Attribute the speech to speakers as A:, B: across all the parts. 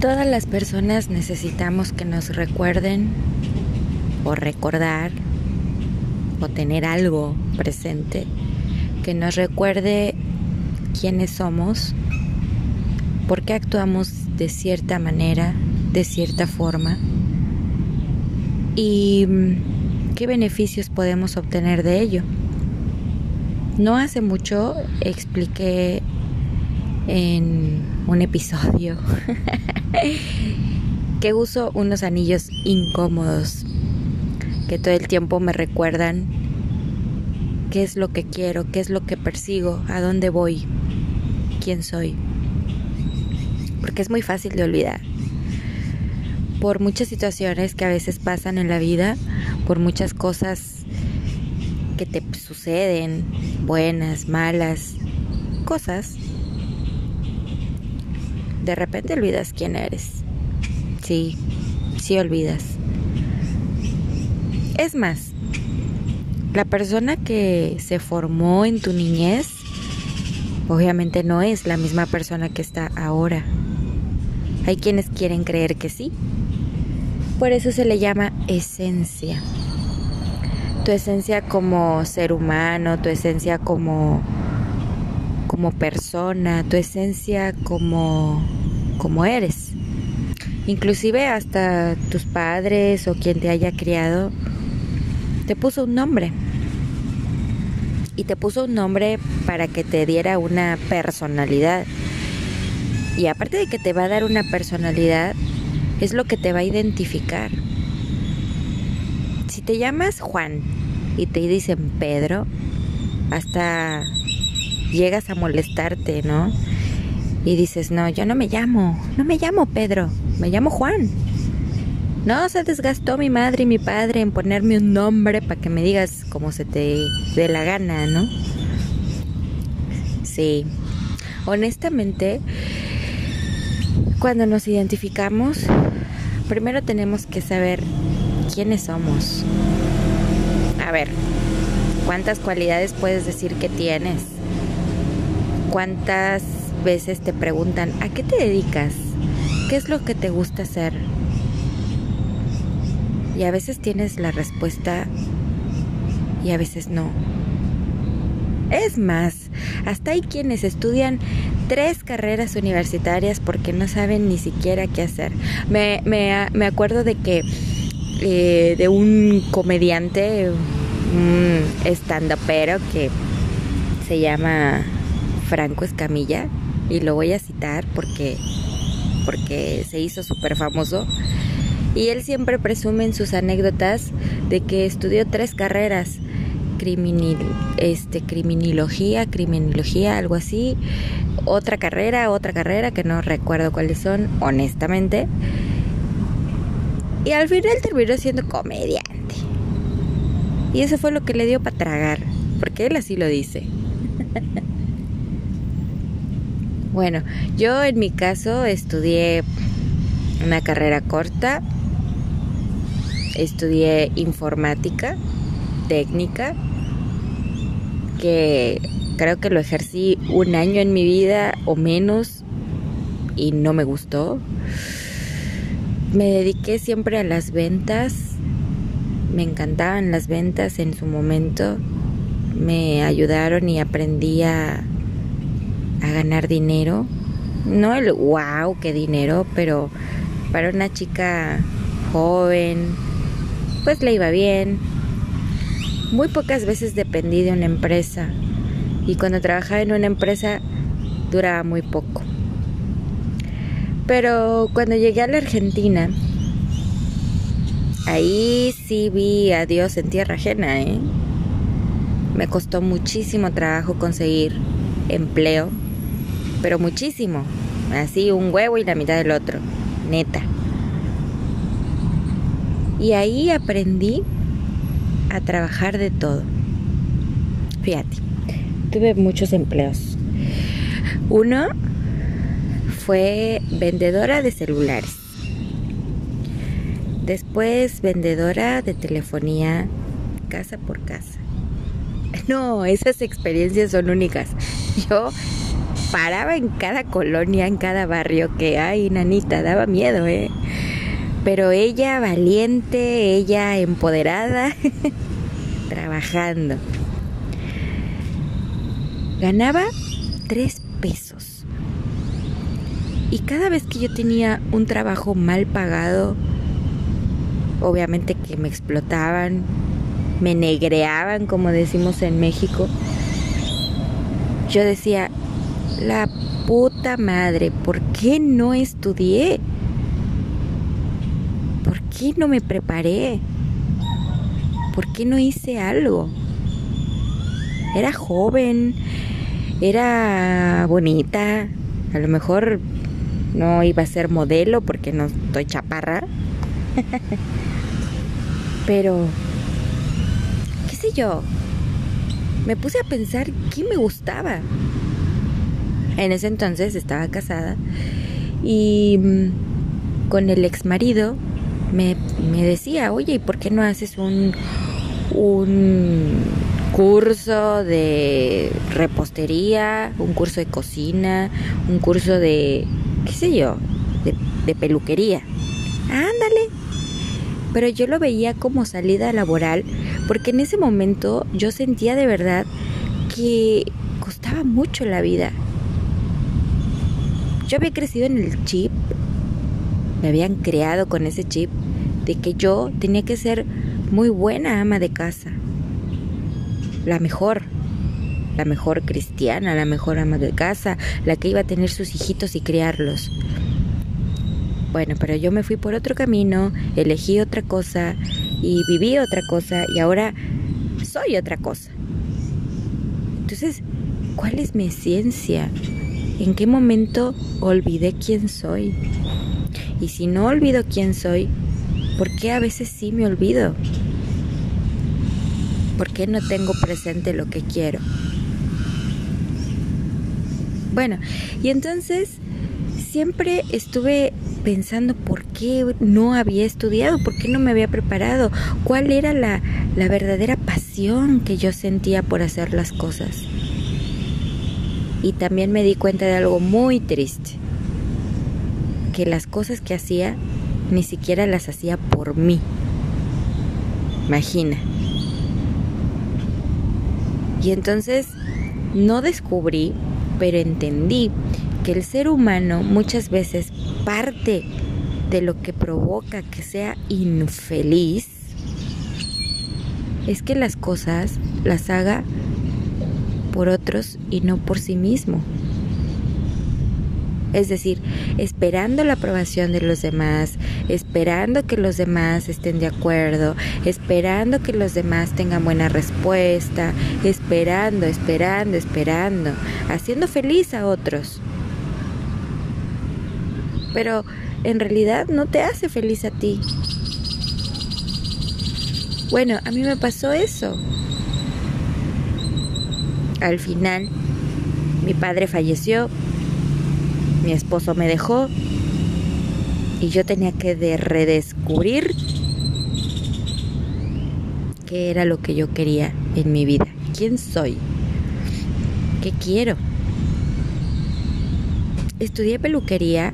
A: Todas las personas necesitamos que nos recuerden o recordar o tener algo presente que nos recuerde quiénes somos, por qué actuamos de cierta manera, de cierta forma y mm, qué beneficios podemos obtener de ello. No hace mucho expliqué en un episodio que uso unos anillos incómodos que todo el tiempo me recuerdan qué es lo que quiero, qué es lo que persigo, a dónde voy, quién soy. Porque es muy fácil de olvidar. Por muchas situaciones que a veces pasan en la vida, por muchas cosas que te suceden, buenas, malas, cosas, de repente olvidas quién eres. Sí, sí olvidas. Es más, la persona que se formó en tu niñez obviamente no es la misma persona que está ahora. Hay quienes quieren creer que sí. Por eso se le llama esencia. Tu esencia como ser humano, tu esencia como como persona, tu esencia como como eres. Inclusive hasta tus padres o quien te haya criado te puso un nombre. Y te puso un nombre para que te diera una personalidad. Y aparte de que te va a dar una personalidad, es lo que te va a identificar. Si te llamas Juan y te dicen Pedro, hasta llegas a molestarte, ¿no? Y dices, no, yo no me llamo, no me llamo Pedro, me llamo Juan. No, se desgastó mi madre y mi padre en ponerme un nombre para que me digas como se te dé la gana, ¿no? Sí. Honestamente, cuando nos identificamos, primero tenemos que saber quiénes somos. A ver, ¿cuántas cualidades puedes decir que tienes? ¿Cuántas veces te preguntan, ¿a qué te dedicas? ¿Qué es lo que te gusta hacer? Y a veces tienes la respuesta y a veces no. Es más, hasta hay quienes estudian tres carreras universitarias porque no saben ni siquiera qué hacer. Me, me, acuerdo de que eh, de un comediante, un stand-upero que se llama Franco Escamilla, y lo voy a citar porque, porque se hizo súper famoso. Y él siempre presume en sus anécdotas de que estudió tres carreras, criminil, este, criminología, criminología, algo así, otra carrera, otra carrera que no recuerdo cuáles son, honestamente. Y al final terminó siendo comediante. Y eso fue lo que le dio para tragar, porque él así lo dice. Bueno, yo en mi caso estudié una carrera corta, estudié informática, técnica, que creo que lo ejercí un año en mi vida o menos y no me gustó. Me dediqué siempre a las ventas, me encantaban las ventas en su momento, me ayudaron y aprendí a a ganar dinero. No el wow, qué dinero, pero para una chica joven, pues le iba bien. Muy pocas veces dependí de una empresa y cuando trabajaba en una empresa duraba muy poco. Pero cuando llegué a la Argentina, ahí sí vi a Dios en tierra ajena, ¿eh? Me costó muchísimo trabajo conseguir empleo pero muchísimo. Así un huevo y la mitad del otro, neta. Y ahí aprendí a trabajar de todo. Fíjate, tuve muchos empleos. Uno fue vendedora de celulares. Después vendedora de telefonía casa por casa. No, esas experiencias son únicas. Yo paraba en cada colonia, en cada barrio, que, ay, nanita, daba miedo, ¿eh? Pero ella valiente, ella empoderada, trabajando. Ganaba tres pesos. Y cada vez que yo tenía un trabajo mal pagado, obviamente que me explotaban, me negreaban, como decimos en México, yo decía, la puta madre, ¿por qué no estudié? ¿Por qué no me preparé? ¿Por qué no hice algo? Era joven, era bonita, a lo mejor no iba a ser modelo porque no estoy chaparra. Pero, qué sé yo, me puse a pensar qué me gustaba. En ese entonces estaba casada y mm, con el ex marido me, me decía, oye, ¿y por qué no haces un, un curso de repostería, un curso de cocina, un curso de, qué sé yo, de, de peluquería? Ándale. Pero yo lo veía como salida laboral porque en ese momento yo sentía de verdad que costaba mucho la vida. Yo había crecido en el chip, me habían creado con ese chip de que yo tenía que ser muy buena ama de casa, la mejor, la mejor cristiana, la mejor ama de casa, la que iba a tener sus hijitos y criarlos. Bueno, pero yo me fui por otro camino, elegí otra cosa y viví otra cosa y ahora soy otra cosa. Entonces, ¿cuál es mi esencia? ¿En qué momento olvidé quién soy? Y si no olvido quién soy, ¿por qué a veces sí me olvido? ¿Por qué no tengo presente lo que quiero? Bueno, y entonces siempre estuve pensando por qué no había estudiado, por qué no me había preparado, cuál era la, la verdadera pasión que yo sentía por hacer las cosas y también me di cuenta de algo muy triste, que las cosas que hacía ni siquiera las hacía por mí. Imagina. Y entonces no descubrí, pero entendí que el ser humano muchas veces parte de lo que provoca que sea infeliz es que las cosas las haga por otros y no por sí mismo. Es decir, esperando la aprobación de los demás, esperando que los demás estén de acuerdo, esperando que los demás tengan buena respuesta, esperando, esperando, esperando, haciendo feliz a otros. Pero en realidad no te hace feliz a ti. Bueno, a mí me pasó eso. Al final, mi padre falleció, mi esposo me dejó y yo tenía que de redescubrir qué era lo que yo quería en mi vida, quién soy, qué quiero. Estudié peluquería,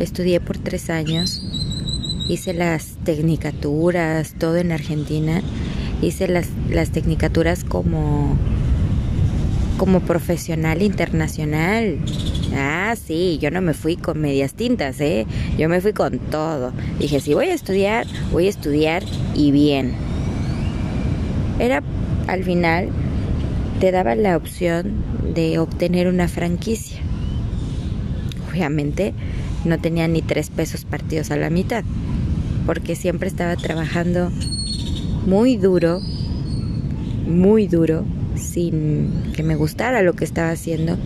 A: estudié por tres años, hice las tecnicaturas, todo en Argentina, hice las, las tecnicaturas como como profesional internacional. Ah, sí, yo no me fui con medias tintas, ¿eh? Yo me fui con todo. Dije, si voy a estudiar, voy a estudiar y bien. Era, al final, te daba la opción de obtener una franquicia. Obviamente, no tenía ni tres pesos partidos a la mitad, porque siempre estaba trabajando muy duro, muy duro sin que me gustara lo que estaba haciendo,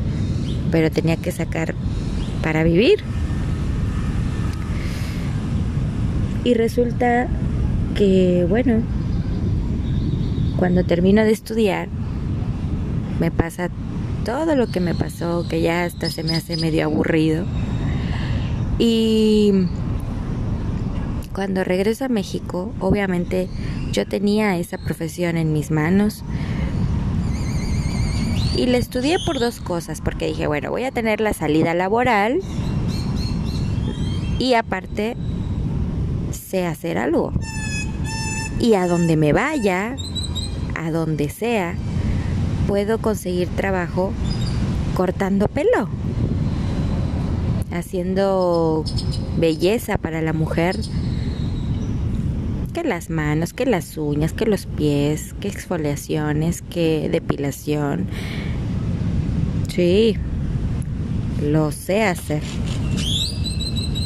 A: pero tenía que sacar para vivir. Y resulta que, bueno, cuando termino de estudiar, me pasa todo lo que me pasó, que ya hasta se me hace medio aburrido. Y cuando regreso a México, obviamente yo tenía esa profesión en mis manos, Y la estudié por dos cosas, porque dije, bueno, voy a tener la salida laboral y aparte sé hacer algo. Y a donde me vaya, a donde sea, puedo conseguir trabajo cortando pelo, haciendo belleza para la mujer, que las manos, que las uñas, que los pies, que exfoliaciones, que depilación. Sí, lo sé hacer.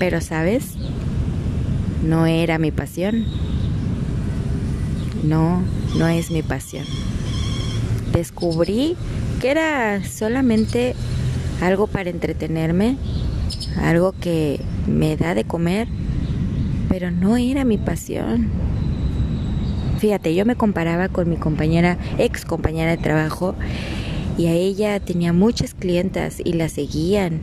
A: Pero, ¿sabes? No era mi pasión. No, no es mi pasión. Descubrí que era solamente algo para entretenerme, algo que me da de comer, pero no era mi pasión. Fíjate, yo me comparaba con mi compañera, ex compañera de trabajo, y a ella tenía muchas clientas y la seguían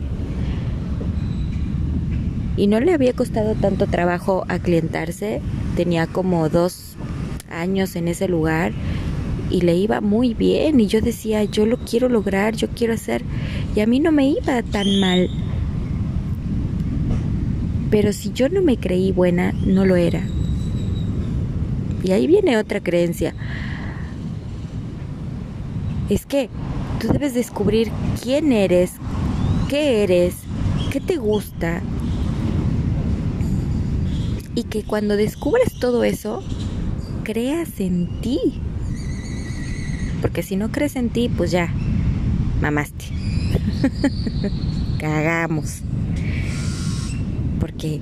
A: y no le había costado tanto trabajo aclientarse. Tenía como dos años en ese lugar y le iba muy bien y yo decía, yo lo quiero lograr, yo quiero hacer y a mí no me iba tan mal. Pero si yo no me creí buena, no lo era. Y ahí viene otra creencia. Es que tú debes descubrir quién eres, qué eres, qué te gusta, y que cuando descubres todo eso, creas en ti. Porque si no crees en ti, pues ya, mamaste. Cagamos. Porque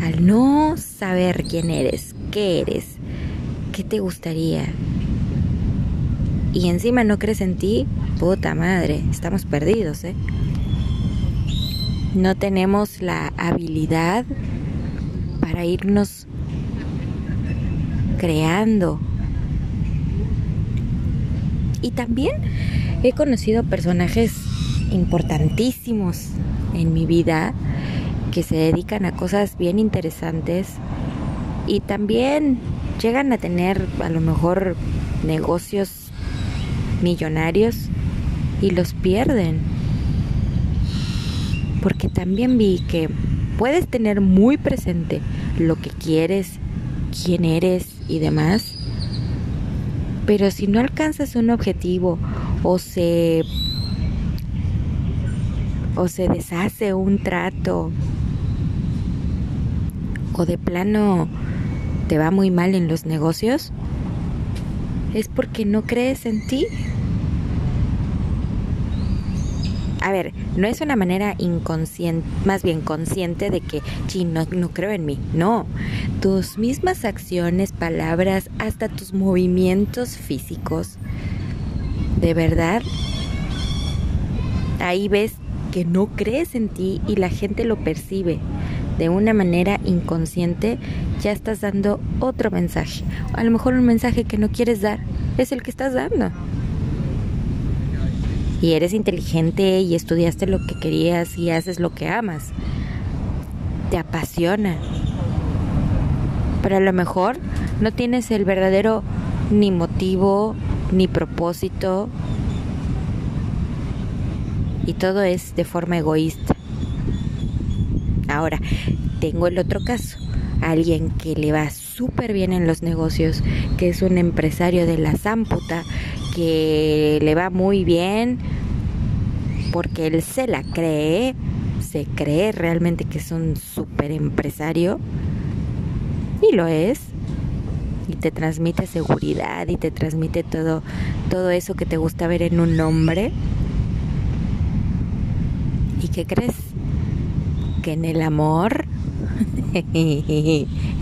A: al no saber quién eres, qué eres, qué te gustaría, y encima no crees en ti, puta madre, estamos perdidos, ¿eh? No tenemos la habilidad para irnos creando. Y también he conocido personajes importantísimos en mi vida que se dedican a cosas bien interesantes y también llegan a tener a lo mejor negocios millonarios y los pierden. Porque también vi que puedes tener muy presente lo que quieres, quién eres y demás, pero si no alcanzas un objetivo o se o se deshace un trato o de plano te va muy mal en los negocios, es porque no crees en ti. A ver, no es una manera inconsciente, más bien consciente de que, sí, no, no creo en mí. No, tus mismas acciones, palabras, hasta tus movimientos físicos, de verdad, ahí ves que no crees en ti y la gente lo percibe de una manera inconsciente, ya estás dando otro mensaje. A lo mejor un mensaje que no quieres dar es el que estás dando y eres inteligente y estudiaste lo que querías y haces lo que amas. Te apasiona. Pero a lo mejor no tienes el verdadero ni motivo ni propósito y todo es de forma egoísta. Ahora, tengo el otro caso. Alguien que le va súper bien en los negocios, que es un empresario de la Zamputa, que le va muy bien porque él se la cree, se cree realmente que es un super empresario y lo es y te transmite seguridad y te transmite todo todo eso que te gusta ver en un hombre. ¿Y qué crees? Que en el amor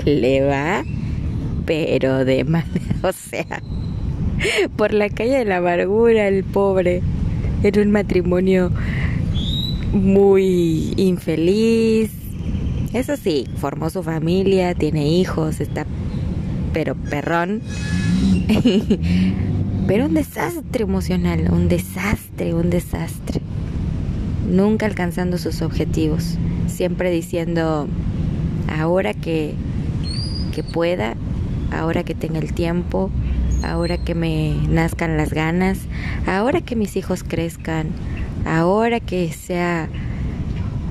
A: le va pero de manera, o sea, por la calle de la amargura, el pobre, en un matrimonio muy infeliz. Eso sí, formó su familia, tiene hijos, está pero perrón. pero un desastre emocional, un desastre, un desastre. Nunca alcanzando sus objetivos, siempre diciendo, ahora que, que pueda, ahora que tenga el tiempo, ahora que me nazcan las ganas, ahora que mis hijos crezcan, ahora que sea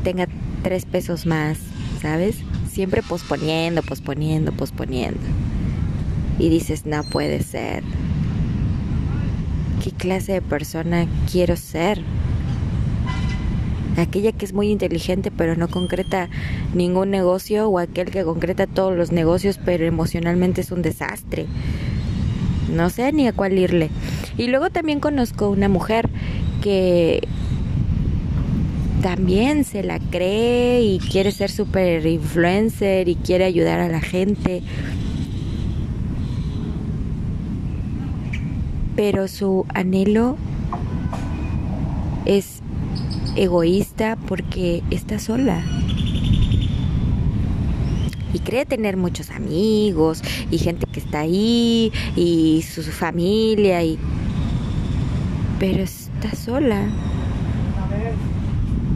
A: tenga tres pesos más, ¿sabes? Siempre posponiendo, posponiendo, posponiendo. Y dices, no puede ser. ¿Qué clase de persona quiero ser? aquella que es muy inteligente pero no concreta ningún negocio o aquel que concreta todos los negocios pero emocionalmente es un desastre. No sé ni a cuál irle. Y luego también conozco una mujer que también se la cree y quiere ser super influencer y quiere ayudar a la gente. Pero su anhelo es egoísta porque está sola. Y cree tener muchos amigos y gente que está ahí y su, familia y pero está sola.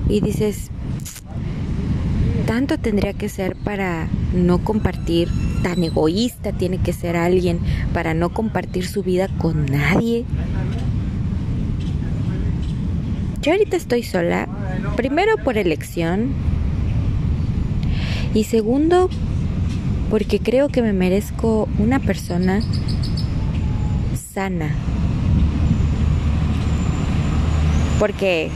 A: Y dices, tanto tendría que ser para no compartir, tan egoísta tiene que ser alguien para no compartir su vida con nadie. Yo ahorita estoy sola, primero por elección y segundo porque creo que me merezco una persona sana. Porque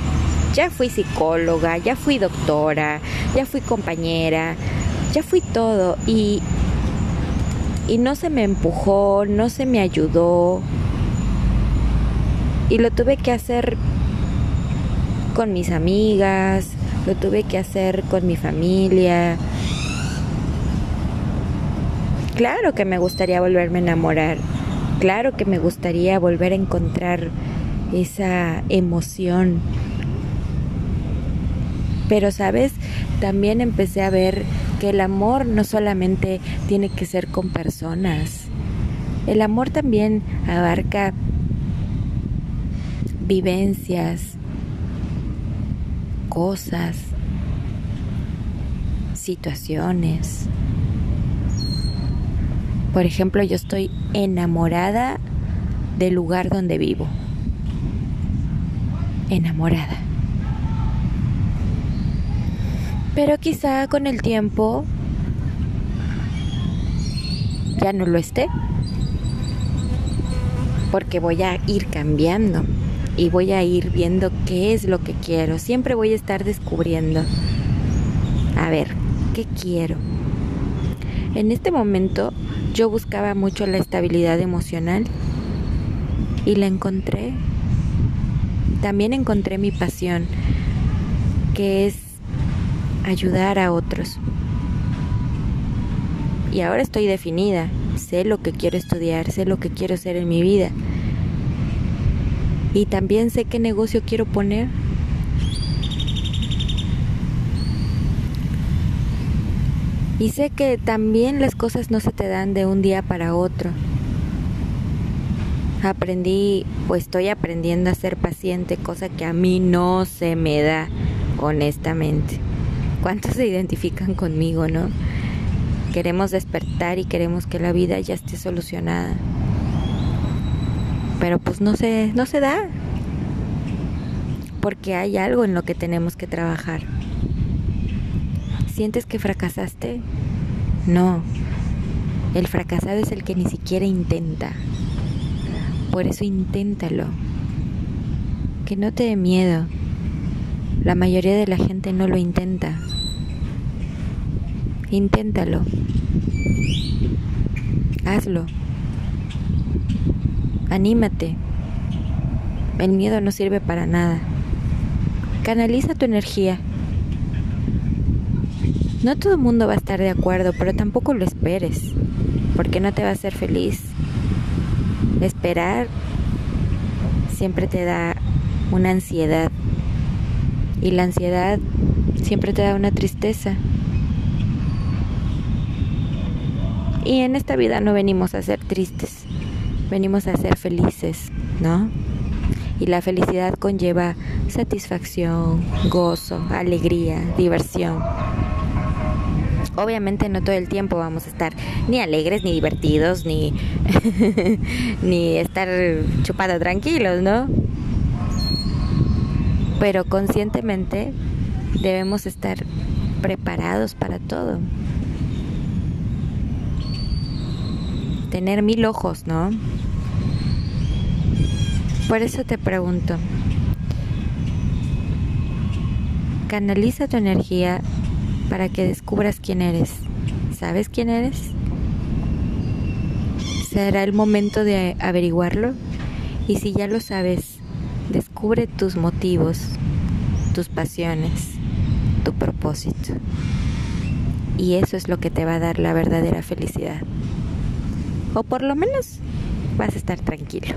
A: ya fui psicóloga, ya fui doctora, ya fui compañera, ya fui todo y, y no se me empujó, no se me ayudó y lo tuve que hacer con mis amigas, lo tuve que hacer con mi familia. Claro que me gustaría volverme a enamorar, claro que me gustaría volver a encontrar esa emoción. Pero, ¿sabes? También empecé a ver que el amor no solamente tiene que ser con personas. El amor también abarca vivencias, cosas, situaciones. Por ejemplo, yo estoy enamorada del lugar donde vivo. Enamorada. Pero quizá con el tiempo ya no lo esté. Porque voy a ir cambiando y voy a ir viendo qué es lo que quiero. Siempre voy a estar descubriendo. A ver, ¿qué quiero? En este momento yo buscaba mucho la estabilidad emocional y la encontré. También encontré mi pasión, que es ayudar a otros. Y ahora estoy definida, sé lo que quiero estudiar, sé lo que quiero hacer en mi vida y también sé qué negocio quiero poner. Y sé que también las cosas no se te dan de un día para otro. Aprendí, pues estoy aprendiendo a ser paciente, cosa que a mí no se me da, honestamente. ¿Cuántos se identifican conmigo, no? Queremos despertar y queremos que la vida ya esté solucionada pero pues no se, no se da, porque hay algo en lo que tenemos que trabajar. ¿Sientes que fracasaste? No, el fracasado es el que ni siquiera intenta. Por eso inténtalo. Que no te dé miedo. La mayoría de la gente no lo intenta. Inténtalo. Hazlo. Anímate. El miedo no sirve para nada. Canaliza tu energía. No todo el mundo va a estar de acuerdo, pero tampoco lo esperes, porque no te va a hacer feliz. Esperar siempre te da una ansiedad y la ansiedad siempre te da una tristeza. Y en esta vida no venimos a ser tristes, venimos a ser felices, ¿no? Y la felicidad conlleva satisfacción, gozo, alegría, diversión. Obviamente no todo el tiempo vamos a estar ni alegres, ni divertidos, ni, ni estar chupados tranquilos, ¿no? Pero conscientemente debemos estar preparados para todo. Tener mil ojos, ¿no? Por eso te pregunto, canaliza tu energía para que descubras quién eres. ¿Sabes quién eres? Será el momento de averiguarlo y si ya lo sabes, descubre tus motivos, tus pasiones, tu propósito. Y eso es lo que te va a dar la verdadera felicidad. O por lo menos vas a estar tranquilo.